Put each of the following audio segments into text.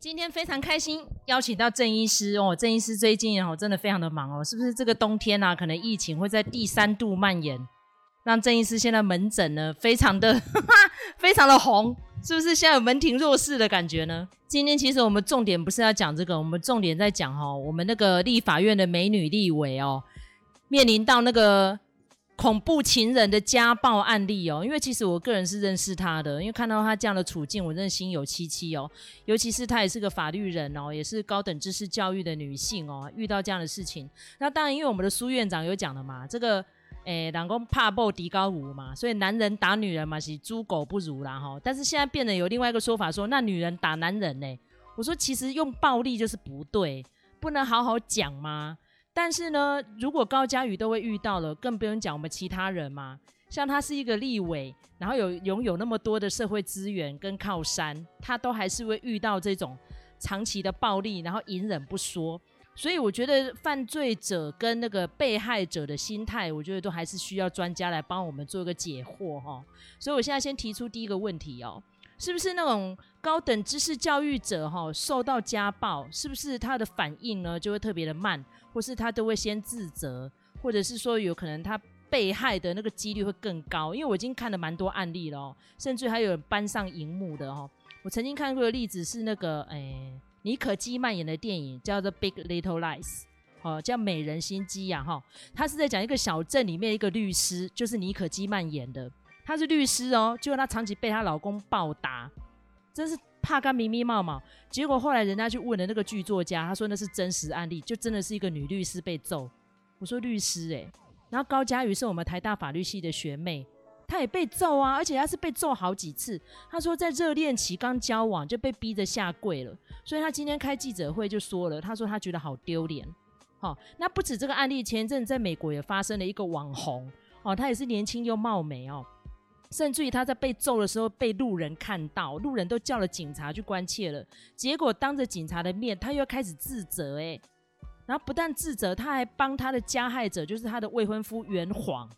今天非常开心，邀请到郑医师哦。郑医师最近哦，真的非常的忙哦，是不是这个冬天啊，可能疫情会在第三度蔓延，让郑医师现在门诊呢，非常的哈哈，非常的红，是不是现在有门庭若市的感觉呢？今天其实我们重点不是要讲这个，我们重点在讲哦，我们那个立法院的美女立委哦，面临到那个。恐怖情人的家暴案例哦，因为其实我个人是认识他的，因为看到他这样的处境，我真的心有戚戚哦。尤其是他也是个法律人哦，也是高等知识教育的女性哦，遇到这样的事情，那当然因为我们的苏院长有讲了嘛，这个诶，老公怕爆迪高五嘛，所以男人打女人嘛是猪狗不如啦哈。但是现在变得有另外一个说法说，那女人打男人呢？我说其实用暴力就是不对，不能好好讲吗？但是呢，如果高嘉瑜都会遇到了，更不用讲我们其他人嘛。像他是一个立委，然后有拥有那么多的社会资源跟靠山，他都还是会遇到这种长期的暴力，然后隐忍不说。所以我觉得犯罪者跟那个被害者的心态，我觉得都还是需要专家来帮我们做一个解惑哈。所以我现在先提出第一个问题哦。是不是那种高等知识教育者哈，受到家暴，是不是他的反应呢就会特别的慢，或是他都会先自责，或者是说有可能他被害的那个几率会更高？因为我已经看了蛮多案例了哦，甚至还有人搬上荧幕的哦。我曾经看过的例子是那个诶，妮可基曼演的电影叫做《Big Little Lies》，哦，叫《美人心机》呀哈，他是在讲一个小镇里面一个律师，就是妮可基曼演的。她是律师哦，结果她长期被她老公暴打，真是怕干咪咪冒冒。结果后来人家去问了那个剧作家，他说那是真实案例，就真的是一个女律师被揍。我说律师诶、然后高嘉瑜是我们台大法律系的学妹，她也被揍啊，而且她是被揍好几次。她说在热恋期刚交往就被逼着下跪了，所以她今天开记者会就说了，她说她觉得好丢脸。好、那不止这个案例，前一阵在美国也发生了一个网红哦，她也是年轻又貌美哦。甚至于他在被揍的时候被路人看到，路人都叫了警察去关切了，结果当着警察的面，他又开始自责，哎，然后不但自责，他还帮他的加害者，就是他的未婚夫圆谎，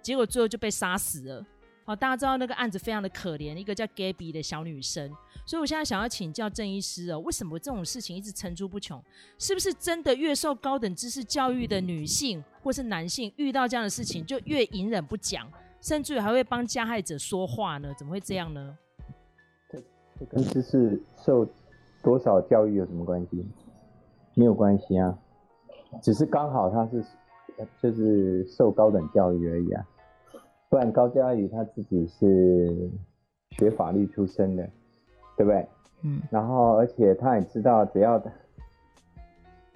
结果最后就被杀死了。好，大家知道那个案子非常的可怜，一个叫 Gabby 的小女生。所以我现在想要请教郑医师哦，为什么这种事情一直层出不穷？是不是真的越受高等知识教育的女性或是男性遇到这样的事情就越隐忍不讲？甚至还会帮加害者说话呢？怎么会这样呢？这这跟知识受多少教育有什么关系？没有关系啊，只是刚好他是就是受高等教育而已啊。不然高嘉宇他自己是学法律出身的，对不对？嗯。然后而且他也知道，只要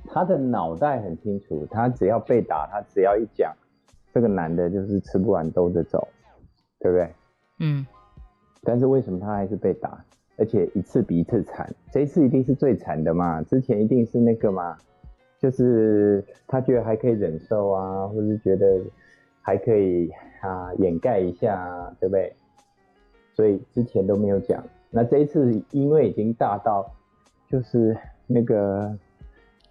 他的脑袋很清楚，他只要被打，他只要一讲。这个男的就是吃不完兜着走，对不对？嗯。但是为什么他还是被打，而且一次比一次惨？这一次一定是最惨的嘛？之前一定是那个嘛？就是他觉得还可以忍受啊，或是觉得还可以啊掩盖一下啊，对不对？所以之前都没有讲。那这一次因为已经大到，就是那个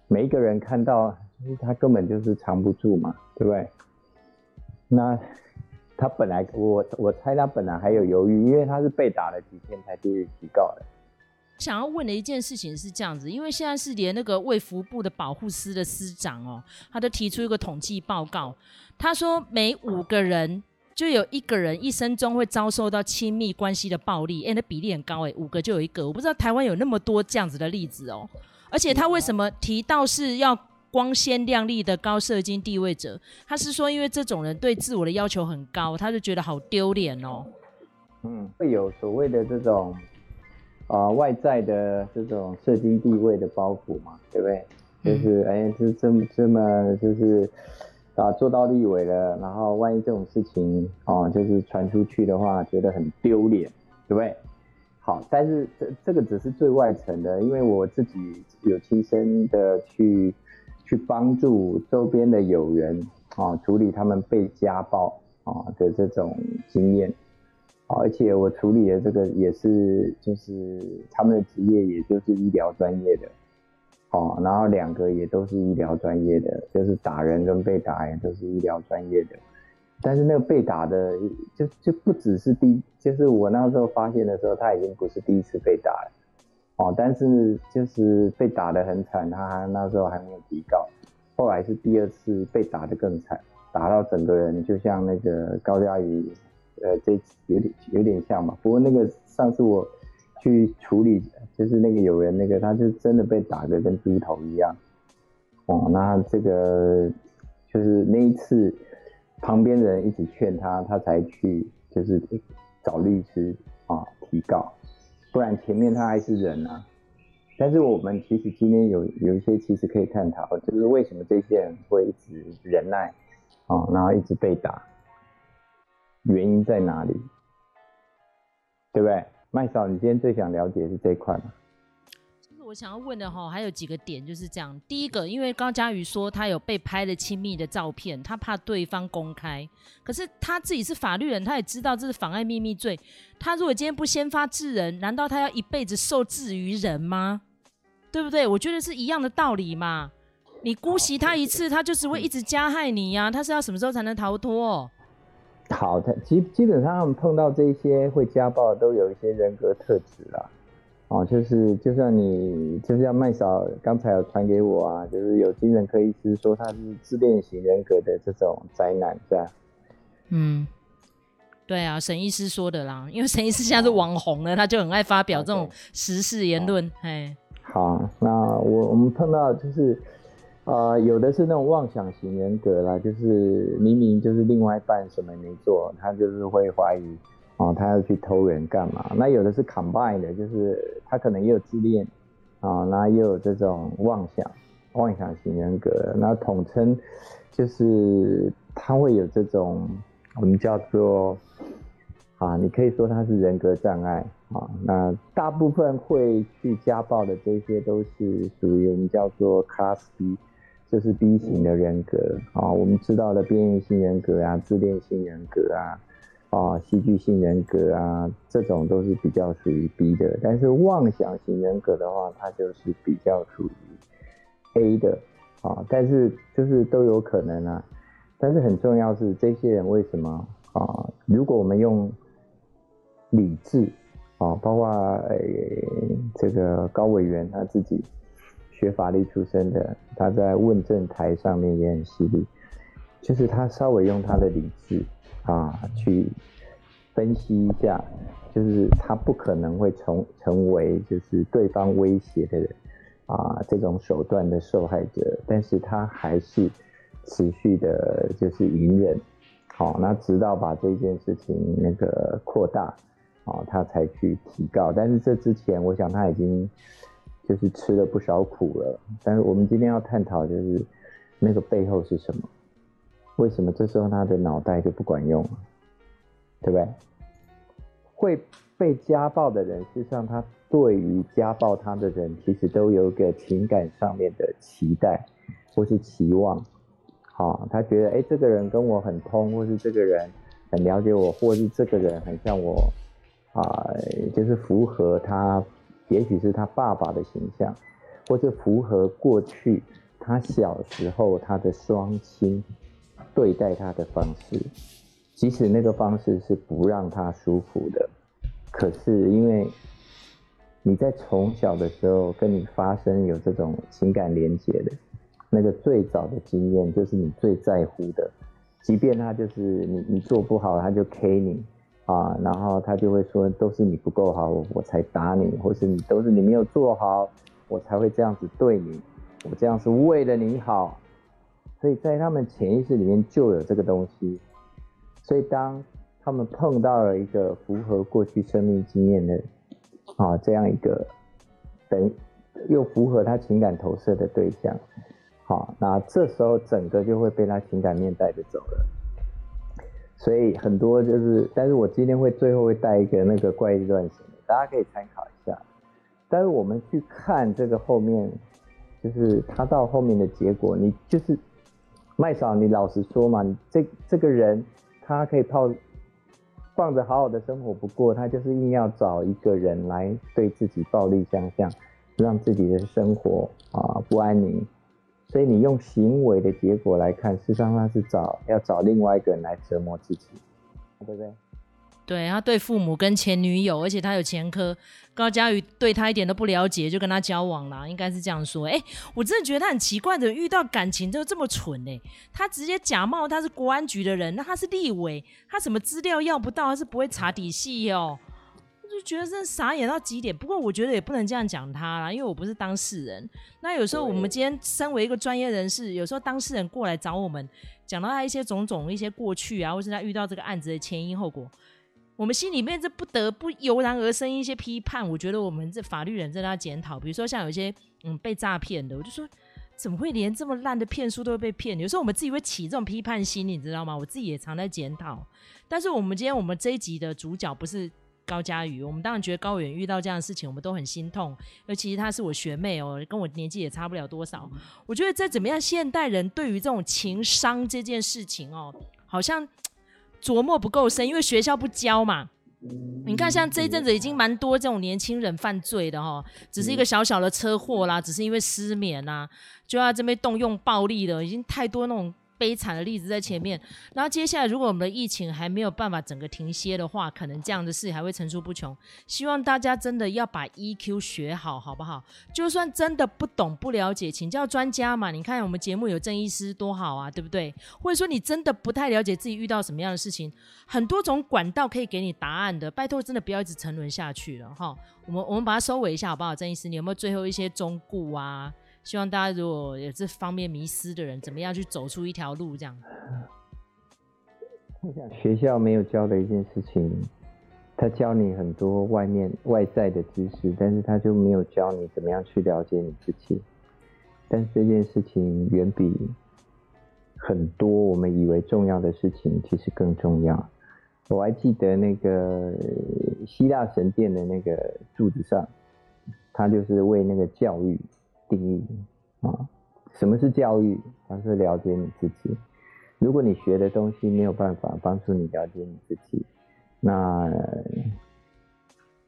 每一个人看到，就是他根本就是藏不住嘛，对不对？那他本来我我猜他本来还有犹豫，因为他是被打了几天才提提告的。想要问的一件事情是这样子，因为现在是连那个卫福部的保护司的司长哦，他都提出一个统计报告，他说每五个人就有一个人一生中会遭受到亲密关系的暴力，哎，那比例很高哎，五个就有一个，我不知道台湾有那么多这样子的例子哦，而且他为什么提到是要？光鲜亮丽的高社经地位者，他是说，因为这种人对自我的要求很高，他就觉得好丢脸哦。嗯，会有所谓的这种啊、呃、外在的这种社经地位的包袱嘛，对不对？就是哎，是这么这么就是啊做到立委了，然后万一这种事情啊就是传出去的话，觉得很丢脸，对不对？好，但是这这个只是最外层的，因为我自己有亲身的去。去帮助周边的友人啊，处理他们被家暴啊的这种经验，而且我处理的这个也是就是他们的职业，也就是医疗专业的，哦，然后两个也都是医疗专业的，就是打人跟被打也都是医疗专业的，但是那个被打的就就不只是第，就是我那时候发现的时候，他已经不是第一次被打了，哦，但是就是被打得很惨，他那时候还没有提告，后来是第二次被打得更惨，打到整个人就像那个高嘉宇，呃，这有点有点像嘛。不过那个上次我去处理，就是那个有人那个，他就真的被打得跟猪头一样。哦，那这个就是那一次，旁边的人一直劝他，他才去就是找律师啊提告。不然前面他还是人啊，但是我们其实今天有有一些其实可以探讨，就是为什么这些人会一直忍耐啊，然后一直被打，原因在哪里？对不对？麦嫂，你今天最想了解是这一块吗？我想要问的哈，还有几个点就是这样。第一个，因为高佳瑜说他有被拍了亲密的照片，他怕对方公开。可是他自己是法律人，他也知道这是妨碍秘密罪。他如果今天不先发制人，难道他要一辈子受制于人吗？对不对？我觉得是一样的道理嘛。你姑息他一次，他就只会一直加害你呀、啊。他是要什么时候才能逃脱？好的，基基本上他们碰到这些会家暴，都有一些人格特质啦。哦，就是就像你，就像麦嫂刚才有传给我啊，就是有精神科医师说他是自恋型人格的这种灾难，是吧？嗯，对啊，沈医师说的啦，因为沈医师现在是网红了，他就很爱发表这种时事言论。哎，好，那我我们碰到就是，呃，有的是那种妄想型人格啦，就是明明就是另外一半什么也没做，他就是会怀疑。哦，他要去偷人干嘛？那有的是 combine 的，就是他可能也有自恋，啊、哦，那也有这种妄想、妄想型人格。那统称就是他会有这种我们叫做啊，你可以说他是人格障碍啊。那大部分会去家暴的这些都是属于我们叫做 class B，就是 B 型的人格啊。我们知道的边缘性人格啊，自恋性人格啊。啊，戏剧性人格啊，这种都是比较属于 B 的，但是妄想型人格的话，它就是比较属于 A 的啊。但是就是都有可能啊。但是很重要是这些人为什么啊？如果我们用理智啊，包括呃这个高委员他自己学法律出身的，他在问政台上面也很犀利，就是他稍微用他的理智。啊，去分析一下，就是他不可能会成成为就是对方威胁的人啊，这种手段的受害者，但是他还是持续的，就是隐忍，好、那直到把这件事情那个扩大，啊，他才去提告。但是这之前，我想他已经就是吃了不少苦了。但是我们今天要探讨就是那个背后是什么？为什么这时候他的脑袋就不管用了？对不对？会被家暴的人，事实上他对于家暴他的人，其实都有一个情感上面的期待或是期望。好，他觉得哎，这个人跟我很通，或是这个人很了解我，或是这个人很像我啊，就是符合他，也许是他爸爸的形象，或是符合过去他小时候他的双亲。对待他的方式，即使那个方式是不让他舒服的，可是因为你在从小的时候跟你发生有这种情感连接的，那个最早的经验就是你最在乎的，即便他就是你你做不好，他就 K 你啊，然后他就会说都是你不够好，我才打你，或是你都是你没有做好，我才会这样子对你，我这样是为了你好。所以在他们潜意识里面就有这个东西，所以当他们碰到了一个符合过去生命经验的啊这样一个等又符合他情感投射的对象，好，那这时候整个就会被他情感面带着走了。所以很多就是，但是我今天会最后会带一个那个怪力乱神的，大家可以参考一下。但是我们去看这个后面，就是他到后面的结果，你就是。麦嫂，你老实说嘛，这这个人，他可以泡放着好好的生活不过，他就是硬要找一个人来对自己暴力相向，让自己的生活啊不安宁。所以你用行为的结果来看，事实上他是找要找另外一个人来折磨自己，对不对？对，他对父母跟前女友，而且他有前科，高嘉宇对他一点都不了解，就跟他交往了，应该是这样说。哎，我真的觉得他很奇怪的，遇到感情就这么蠢哎，他直接假冒他是国安局的人，那他是立委，他什么资料要不到，他是不会查底细哦。就觉得真的傻眼到极点，不过我觉得也不能这样讲他啦，因为我不是当事人。那有时候我们今天身为一个专业人士，有时候当事人过来找我们，讲到他一些种种一些过去啊，或是他遇到这个案子的前因后果，我们心里面这不得不油然而生一些批判。我觉得我们这法律人在那检讨，比如说像有一些嗯被诈骗的，我就说怎么会连这么烂的骗术都会被骗？有时候我们自己会起这种批判心，你知道吗？我自己也常在检讨。但是我们今天我们这一集的主角不是。高嘉瑜，我们当然觉得高远遇到这样的事情，我们都很心痛。尤其她是我学妹哦，跟我年纪也差不了多少。我觉得再怎么样，现代人对于这种情商这件事情哦，好像琢磨不够深，因为学校不教嘛。你看，像这一阵子已经蛮多这种年轻人犯罪的哈，只是一个小小的车祸啦，只是因为失眠啦，就要这边动用暴力的，已经太多那种。悲惨的例子在前面，然后接下来如果我们的疫情还没有办法整个停歇的话，可能这样的事还会层出不穷。希望大家真的要把 EQ 学好，好不好？就算真的不懂不了解，请教专家嘛。你看我们节目有郑医师多好啊，对不对？或者说你真的不太了解自己遇到什么样的事情，很多种管道可以给你答案的。拜托，真的不要一直沉沦下去了哈。我们我们把它收尾一下好不好？郑医师，你有没有最后一些忠告啊？希望大家如果有这方面迷思的人，怎么样去走出一条路？这样。学校没有教的一件事情，他教你很多外面外在的知识，但是他就没有教你怎么样去了解你自己。但是这件事情远比很多我们以为重要的事情其实更重要。我还记得那个希腊神殿的那个柱子上，他就是为那个教育。定义啊，什么是教育？它是了解你自己。如果你学的东西没有办法帮助你了解你自己，那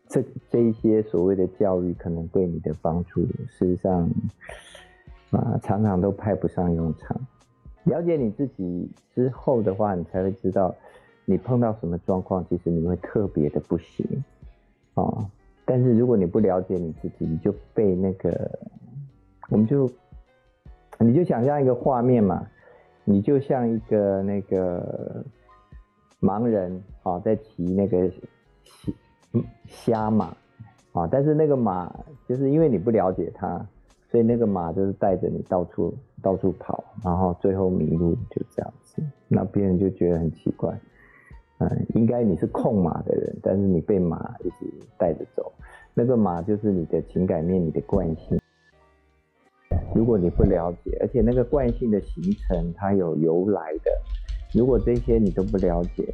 这这一些所谓的教育可能对你的帮助，事实上啊，常常都派不上用场。了解你自己之后的话，你才会知道你碰到什么状况，其实你会特别的不行啊。但是如果你不了解你自己，你就被那个。我们就，你就想象一个画面嘛，你就像一个那个盲人啊，在骑那个瞎马啊，但是那个马就是因为你不了解它，所以那个马就是带着你到处到处跑，然后最后迷路就这样子，那别人就觉得很奇怪，嗯，应该你是控马的人，但是你被马一直带着走，那个马就是你的情感面，你的惯性。如果你不了解，而且那个惯性的形成，它有由来的。如果这些你都不了解，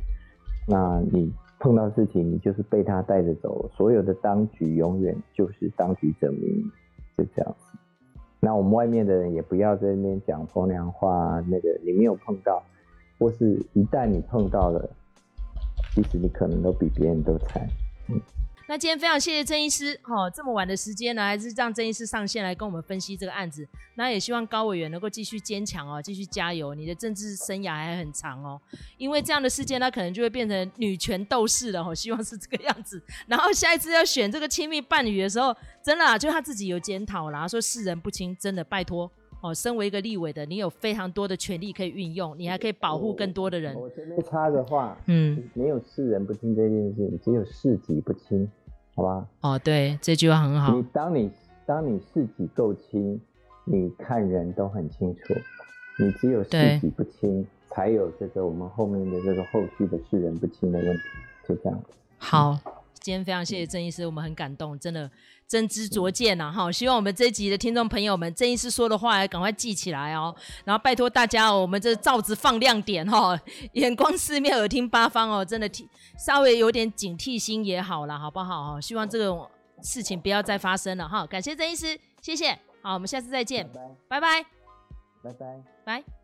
那你碰到事情，你就是被他带着走。所有的当局永远就是当局者迷，就这样子。那我们外面的人也不要在那边讲风凉话。那个你没有碰到，或是一旦你碰到了，其实你可能都比别人都惨。嗯。那今天非常谢谢郑医师，哈、哦，这么晚的时间呢，还是让郑医师上线来跟我们分析这个案子。那也希望高委员能够继续坚强哦，继续加油，你的政治生涯还很长哦。因为这样的事件，他可能就会变成女权斗士了，哈，希望是这个样子。然后下一次要选这个亲密伴侣的时候，真的啊，就他自己有检讨啦，说世人不清，真的拜托哦。身为一个立委的，你有非常多的权利可以运用，你还可以保护更多的人。我这边插的话，嗯，没有世人不清这件事，只有识己不清。好吧。哦，对，这句话很好。你当你当你事己够清，你看人都很清楚。你只有事己不清，才有这个我们后面的这个后续的世人不清的问题。就这样。好，今天非常谢谢郑医师，我们很感动，真的真知灼见呐！哈，希望我们这一集的听众朋友们，郑医师说的话要赶快记起来哦。然后拜托大家哦，我们这罩子放亮点哈，眼光四面，耳听八方哦，真的提。稍微有点警惕心也好了，好不好？希望这种事情不要再发生了哈。感谢郑医师，谢谢。好，我们下次再见，拜拜，拜拜，拜。